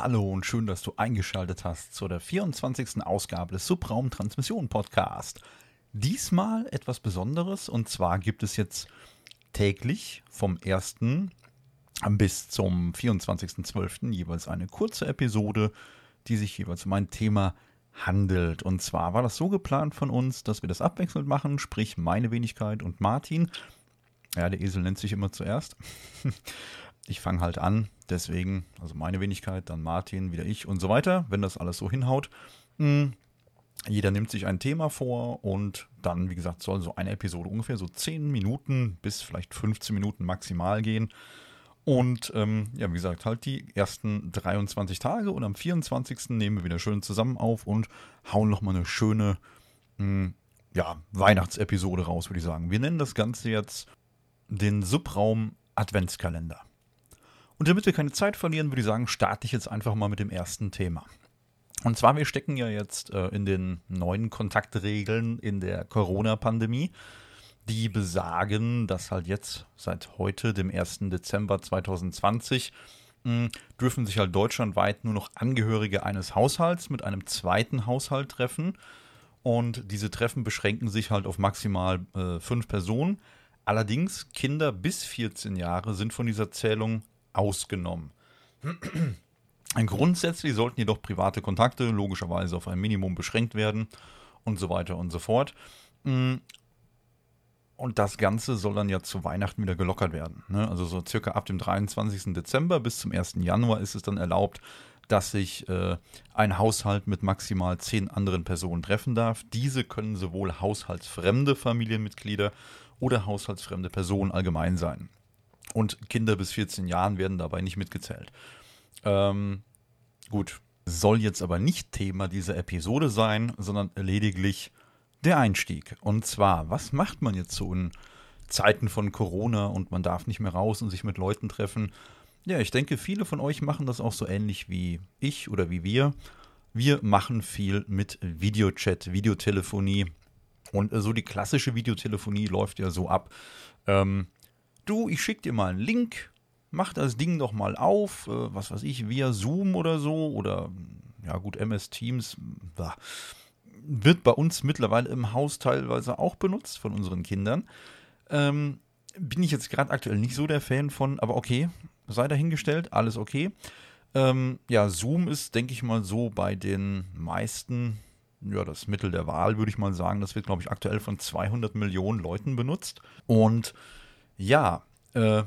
Hallo und schön, dass du eingeschaltet hast zu der 24. Ausgabe des Subraum Transmission Podcast. Diesmal etwas Besonderes und zwar gibt es jetzt täglich vom 1. bis zum 24.12. jeweils eine kurze Episode, die sich jeweils um ein Thema handelt. Und zwar war das so geplant von uns, dass wir das abwechselnd machen, sprich meine Wenigkeit und Martin. Ja, der Esel nennt sich immer zuerst. ich fange halt an, deswegen, also meine Wenigkeit, dann Martin, wieder ich und so weiter, wenn das alles so hinhaut. Hm, jeder nimmt sich ein Thema vor und dann, wie gesagt, soll so eine Episode ungefähr so 10 Minuten bis vielleicht 15 Minuten maximal gehen. Und ähm, ja, wie gesagt, halt die ersten 23 Tage und am 24. nehmen wir wieder schön zusammen auf und hauen nochmal eine schöne mh, hm, ja, Weihnachtsepisode raus, würde ich sagen. Wir nennen das Ganze jetzt den Subraum Adventskalender. Und damit wir keine Zeit verlieren, würde ich sagen, starte ich jetzt einfach mal mit dem ersten Thema. Und zwar, wir stecken ja jetzt äh, in den neuen Kontaktregeln in der Corona-Pandemie, die besagen, dass halt jetzt seit heute, dem 1. Dezember 2020, mh, dürfen sich halt deutschlandweit nur noch Angehörige eines Haushalts mit einem zweiten Haushalt treffen. Und diese Treffen beschränken sich halt auf maximal äh, fünf Personen. Allerdings Kinder bis 14 Jahre sind von dieser Zählung ausgenommen. Grundsätzlich sollten jedoch private Kontakte logischerweise auf ein Minimum beschränkt werden und so weiter und so fort. Mm. Und das Ganze soll dann ja zu Weihnachten wieder gelockert werden. Ne? Also so circa ab dem 23. Dezember bis zum 1. Januar ist es dann erlaubt, dass sich äh, ein Haushalt mit maximal zehn anderen Personen treffen darf. Diese können sowohl haushaltsfremde Familienmitglieder oder haushaltsfremde Personen allgemein sein. Und Kinder bis 14 Jahren werden dabei nicht mitgezählt. Ähm, gut, soll jetzt aber nicht Thema dieser Episode sein, sondern lediglich der Einstieg. Und zwar, was macht man jetzt so in Zeiten von Corona und man darf nicht mehr raus und sich mit Leuten treffen? Ja, ich denke, viele von euch machen das auch so ähnlich wie ich oder wie wir. Wir machen viel mit Videochat, Videotelefonie. Und so die klassische Videotelefonie läuft ja so ab. Ähm, du, ich schicke dir mal einen Link, mach das Ding doch mal auf, äh, was weiß ich, via Zoom oder so oder ja gut, MS Teams bah, wird bei uns mittlerweile im Haus teilweise auch benutzt von unseren Kindern. Ähm, bin ich jetzt gerade aktuell nicht so der Fan von, aber okay, sei dahingestellt, alles okay. Ähm, ja, Zoom ist, denke ich mal, so bei den meisten, ja, das Mittel der Wahl, würde ich mal sagen. Das wird, glaube ich, aktuell von 200 Millionen Leuten benutzt. Und ja, äh,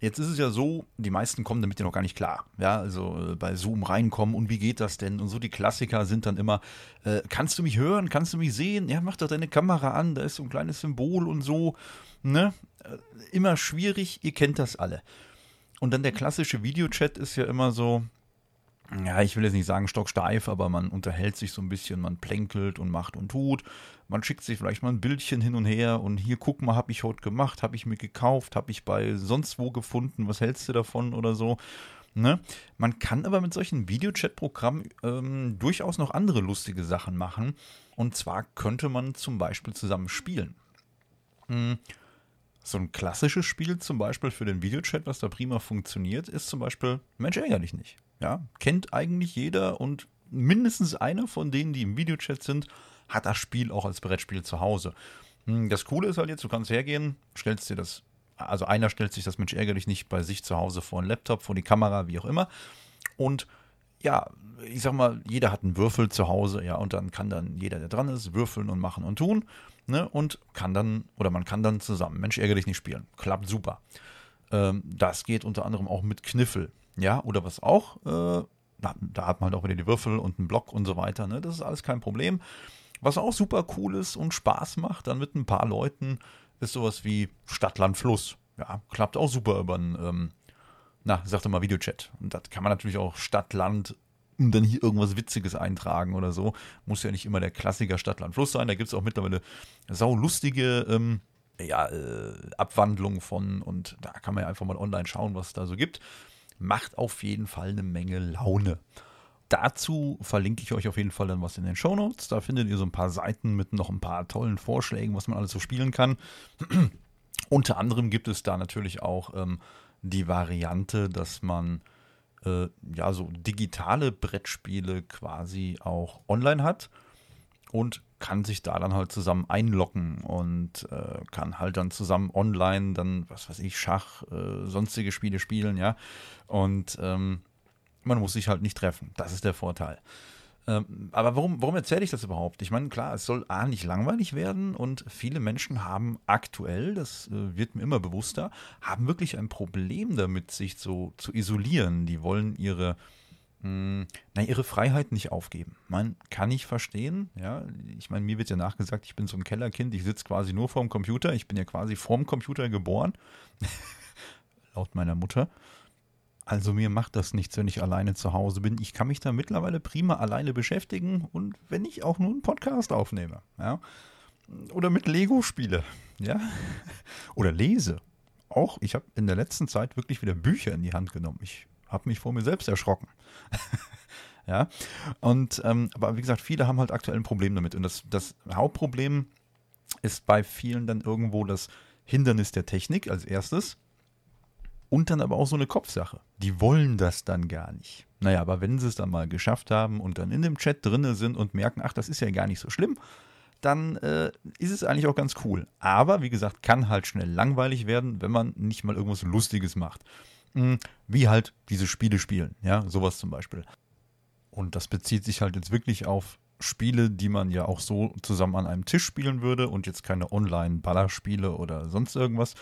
Jetzt ist es ja so, die meisten kommen damit ja noch gar nicht klar. Ja, also äh, bei Zoom reinkommen und wie geht das denn? Und so die Klassiker sind dann immer, äh, kannst du mich hören? Kannst du mich sehen? Ja, mach doch deine Kamera an, da ist so ein kleines Symbol und so. Ne? Äh, immer schwierig, ihr kennt das alle. Und dann der klassische Videochat ist ja immer so, ja, ich will jetzt nicht sagen stocksteif, aber man unterhält sich so ein bisschen, man plänkelt und macht und tut. Man schickt sich vielleicht mal ein Bildchen hin und her und hier, guck mal, habe ich heute gemacht, habe ich mir gekauft, habe ich bei sonst wo gefunden, was hältst du davon oder so. Ne? Man kann aber mit solchen Videochat-Programmen ähm, durchaus noch andere lustige Sachen machen. Und zwar könnte man zum Beispiel zusammen spielen. Hm. So ein klassisches Spiel zum Beispiel für den Videochat, was da prima funktioniert, ist zum Beispiel Mensch, ärger dich nicht. Ja, kennt eigentlich jeder und mindestens einer von denen, die im Videochat sind, hat das Spiel auch als Brettspiel zu Hause. Hm, das Coole ist halt jetzt, du kannst hergehen, stellst dir das, also einer stellt sich das Mensch ärgerlich nicht bei sich zu Hause vor einen Laptop, vor die Kamera, wie auch immer. Und ja, ich sag mal, jeder hat einen Würfel zu Hause, ja, und dann kann dann jeder, der dran ist, würfeln und machen und tun, ne, und kann dann, oder man kann dann zusammen Mensch ärgerlich nicht spielen. Klappt super. Ähm, das geht unter anderem auch mit Kniffel. Ja, oder was auch, äh, da, da, hat man halt auch wieder die Würfel und einen Block und so weiter. Ne? Das ist alles kein Problem. Was auch super cool ist und Spaß macht, dann mit ein paar Leuten, ist sowas wie Stadt, Land, Fluss. Ja, klappt auch super über einen, ähm, na, sagte mal Videochat. Und das kann man natürlich auch Stadt, Land und dann hier irgendwas Witziges eintragen oder so. Muss ja nicht immer der Klassiker Stadt, Land, Fluss sein. Da gibt es auch mittlerweile saulustige ähm, ja, äh, Abwandlungen von und da kann man ja einfach mal online schauen, was es da so gibt macht auf jeden Fall eine Menge Laune. Dazu verlinke ich euch auf jeden Fall dann was in den Show Notes. Da findet ihr so ein paar Seiten mit noch ein paar tollen Vorschlägen, was man alles so spielen kann. Unter anderem gibt es da natürlich auch ähm, die Variante, dass man äh, ja so digitale Brettspiele quasi auch online hat und kann sich da dann halt zusammen einloggen und äh, kann halt dann zusammen online dann, was weiß ich, Schach, äh, sonstige Spiele spielen, ja. Und ähm, man muss sich halt nicht treffen. Das ist der Vorteil. Ähm, aber warum, warum erzähle ich das überhaupt? Ich meine, klar, es soll A nicht langweilig werden und viele Menschen haben aktuell, das äh, wird mir immer bewusster, haben wirklich ein Problem damit, sich so zu isolieren. Die wollen ihre, hm, na, ihre Freiheit nicht aufgeben. Man kann ich verstehen, ja. Ich meine, mir wird ja nachgesagt, ich bin so ein Kellerkind, ich sitze quasi nur vorm Computer, ich bin ja quasi vorm Computer geboren. Laut meiner Mutter. Also mir macht das nichts, wenn ich alleine zu Hause bin. Ich kann mich da mittlerweile prima alleine beschäftigen und wenn ich auch nur einen Podcast aufnehme, ja. Oder mit Lego spiele, ja. Oder lese. Auch, ich habe in der letzten Zeit wirklich wieder Bücher in die Hand genommen. Ich habe mich vor mir selbst erschrocken. ja. Und, ähm, aber wie gesagt, viele haben halt aktuell ein Problem damit. Und das, das Hauptproblem ist bei vielen dann irgendwo das Hindernis der Technik als erstes und dann aber auch so eine Kopfsache. Die wollen das dann gar nicht. Naja, aber wenn sie es dann mal geschafft haben und dann in dem Chat drinne sind und merken, ach, das ist ja gar nicht so schlimm, dann äh, ist es eigentlich auch ganz cool. Aber wie gesagt, kann halt schnell langweilig werden, wenn man nicht mal irgendwas Lustiges macht. Wie halt diese Spiele spielen, ja, sowas zum Beispiel. Und das bezieht sich halt jetzt wirklich auf Spiele, die man ja auch so zusammen an einem Tisch spielen würde und jetzt keine Online-Ballerspiele oder sonst irgendwas,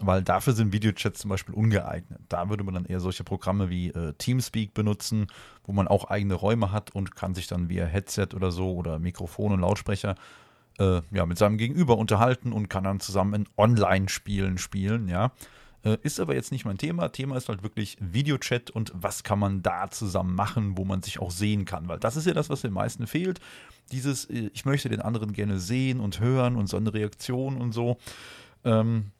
weil dafür sind Videochats zum Beispiel ungeeignet. Da würde man dann eher solche Programme wie äh, Teamspeak benutzen, wo man auch eigene Räume hat und kann sich dann via Headset oder so oder Mikrofon und Lautsprecher äh, ja, mit seinem Gegenüber unterhalten und kann dann zusammen in Online-Spielen spielen, ja. Äh, ist aber jetzt nicht mein Thema. Thema ist halt wirklich Videochat und was kann man da zusammen machen, wo man sich auch sehen kann. Weil das ist ja das, was den meisten fehlt. Dieses, äh, ich möchte den anderen gerne sehen und hören und so eine Reaktion und so. Ähm,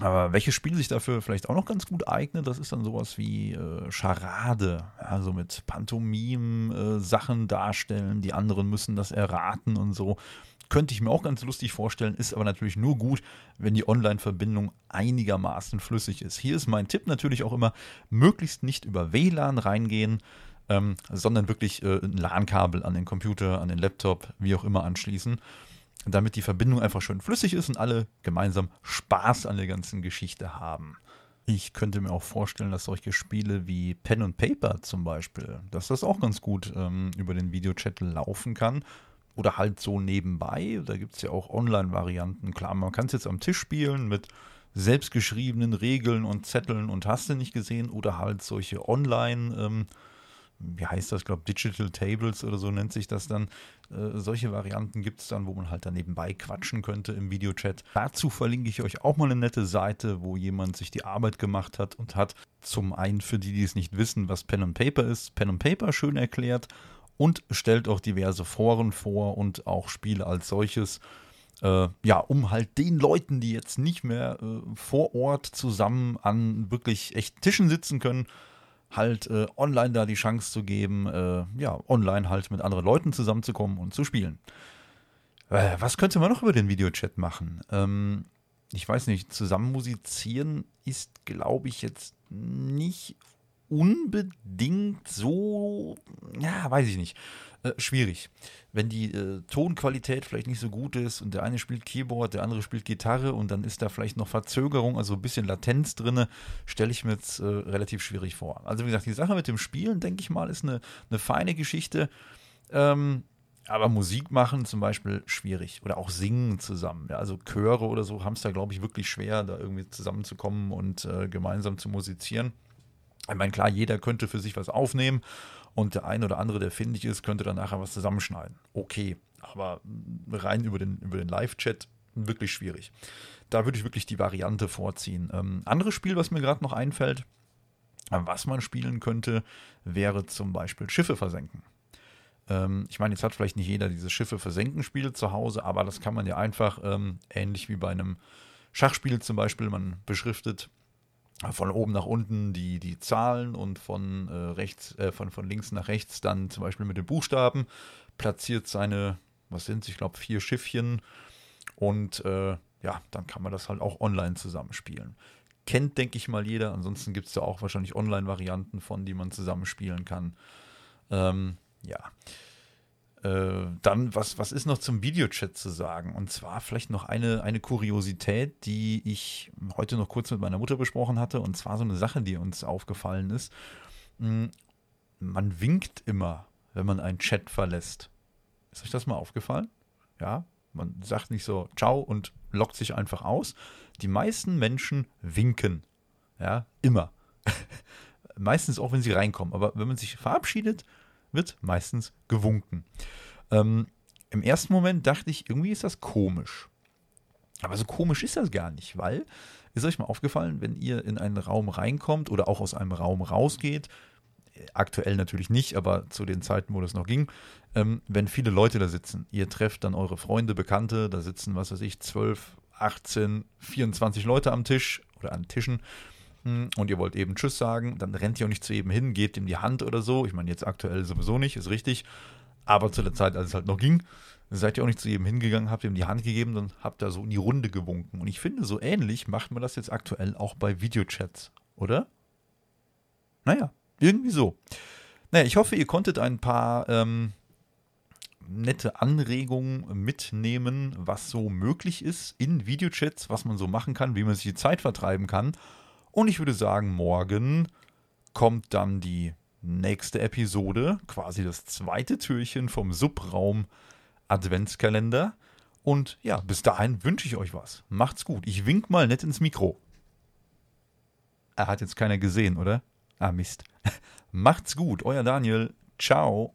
aber welches Spiel sich dafür vielleicht auch noch ganz gut eignet, das ist dann sowas wie äh, Charade. Also mit Pantomim-Sachen äh, darstellen, die anderen müssen das erraten und so. Könnte ich mir auch ganz lustig vorstellen, ist aber natürlich nur gut, wenn die Online-Verbindung einigermaßen flüssig ist. Hier ist mein Tipp natürlich auch immer, möglichst nicht über WLAN reingehen, ähm, sondern wirklich äh, ein LAN-Kabel an den Computer, an den Laptop, wie auch immer anschließen damit die Verbindung einfach schön flüssig ist und alle gemeinsam Spaß an der ganzen Geschichte haben. Ich könnte mir auch vorstellen, dass solche Spiele wie Pen und Paper zum Beispiel, dass das auch ganz gut ähm, über den Videochat laufen kann. Oder halt so nebenbei. Da gibt es ja auch Online-Varianten. Klar, man kann es jetzt am Tisch spielen mit selbstgeschriebenen Regeln und Zetteln und hast du nicht gesehen. Oder halt solche Online- ähm, wie heißt das, glaube Digital Tables oder so nennt sich das dann. Äh, solche Varianten gibt es dann, wo man halt dann nebenbei quatschen könnte im Videochat. Dazu verlinke ich euch auch mal eine nette Seite, wo jemand sich die Arbeit gemacht hat und hat zum einen für die, die es nicht wissen, was Pen and Paper ist, Pen and Paper schön erklärt und stellt auch diverse Foren vor und auch Spiele als solches. Äh, ja, um halt den Leuten, die jetzt nicht mehr äh, vor Ort zusammen an wirklich echten Tischen sitzen können, halt äh, online da die Chance zu geben, äh, ja, online halt mit anderen Leuten zusammenzukommen und zu spielen. Äh, was könnte man noch über den Videochat machen? Ähm, ich weiß nicht, zusammen musizieren ist, glaube ich, jetzt nicht unbedingt so, ja, weiß ich nicht. Äh, schwierig. Wenn die äh, Tonqualität vielleicht nicht so gut ist und der eine spielt Keyboard, der andere spielt Gitarre und dann ist da vielleicht noch Verzögerung, also ein bisschen Latenz drin, stelle ich mir jetzt äh, relativ schwierig vor. Also wie gesagt, die Sache mit dem Spielen, denke ich mal, ist eine, eine feine Geschichte. Ähm, aber Musik machen zum Beispiel schwierig. Oder auch singen zusammen. Ja, also Chöre oder so haben es da, glaube ich, wirklich schwer, da irgendwie zusammenzukommen und äh, gemeinsam zu musizieren. Ich meine, klar, jeder könnte für sich was aufnehmen und der eine oder andere, der findig ist, könnte dann nachher was zusammenschneiden. Okay, aber rein über den, über den Live-Chat wirklich schwierig. Da würde ich wirklich die Variante vorziehen. Ähm, anderes Spiel, was mir gerade noch einfällt, was man spielen könnte, wäre zum Beispiel Schiffe versenken. Ähm, ich meine, jetzt hat vielleicht nicht jeder dieses Schiffe versenken Spiel zu Hause, aber das kann man ja einfach ähm, ähnlich wie bei einem Schachspiel zum Beispiel, man beschriftet von oben nach unten die, die Zahlen und von, äh, rechts, äh, von, von links nach rechts dann zum Beispiel mit den Buchstaben, platziert seine, was sind es, ich glaube, vier Schiffchen und äh, ja, dann kann man das halt auch online zusammenspielen. kennt, denke ich mal, jeder. Ansonsten gibt es da auch wahrscheinlich Online-Varianten von, die man zusammenspielen kann. Ähm, ja. Äh, dann, was, was ist noch zum Videochat zu sagen? Und zwar vielleicht noch eine, eine Kuriosität, die ich heute noch kurz mit meiner Mutter besprochen hatte. Und zwar so eine Sache, die uns aufgefallen ist. Hm, man winkt immer, wenn man einen Chat verlässt. Ist euch das mal aufgefallen? Ja, man sagt nicht so Ciao und lockt sich einfach aus. Die meisten Menschen winken. Ja, immer. meistens auch, wenn sie reinkommen. Aber wenn man sich verabschiedet, wird meistens gewunken. Ähm, Im ersten Moment dachte ich, irgendwie ist das komisch. Aber so komisch ist das gar nicht, weil, ist euch mal aufgefallen, wenn ihr in einen Raum reinkommt oder auch aus einem Raum rausgeht, aktuell natürlich nicht, aber zu den Zeiten, wo das noch ging, ähm, wenn viele Leute da sitzen, ihr trefft dann eure Freunde, Bekannte, da sitzen, was weiß ich, 12, 18, 24 Leute am Tisch oder an Tischen und ihr wollt eben Tschüss sagen, dann rennt ihr auch nicht zu jedem hin, gebt ihm die Hand oder so. Ich meine, jetzt aktuell sowieso nicht, ist richtig. Aber zu der Zeit, als es halt noch ging, seid ihr auch nicht zu jedem hingegangen, habt ihm die Hand gegeben, dann habt ihr so in die Runde gewunken. Und ich finde, so ähnlich macht man das jetzt aktuell auch bei Videochats, oder? Naja, irgendwie so. Naja, ich hoffe, ihr konntet ein paar ähm, nette Anregungen mitnehmen, was so möglich ist in Videochats, was man so machen kann, wie man sich die Zeit vertreiben kann. Und ich würde sagen, morgen kommt dann die nächste Episode, quasi das zweite Türchen vom Subraum Adventskalender. Und ja, bis dahin wünsche ich euch was. Macht's gut. Ich wink mal nett ins Mikro. Er hat jetzt keiner gesehen, oder? Ah, Mist. Macht's gut, euer Daniel. Ciao.